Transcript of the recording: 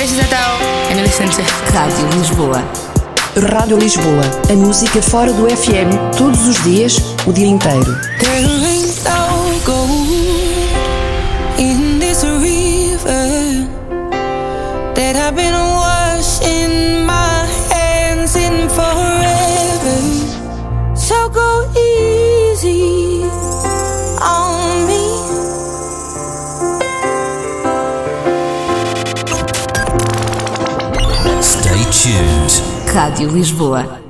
Hi, this is Adele, and you listen to Rádio Lisboa. Rádio Lisboa. A música fora do FM, todos os dias, o dia inteiro. There ain't no gold in this river that I've been washing my hands in forever. So go easy Rádio Lisboa.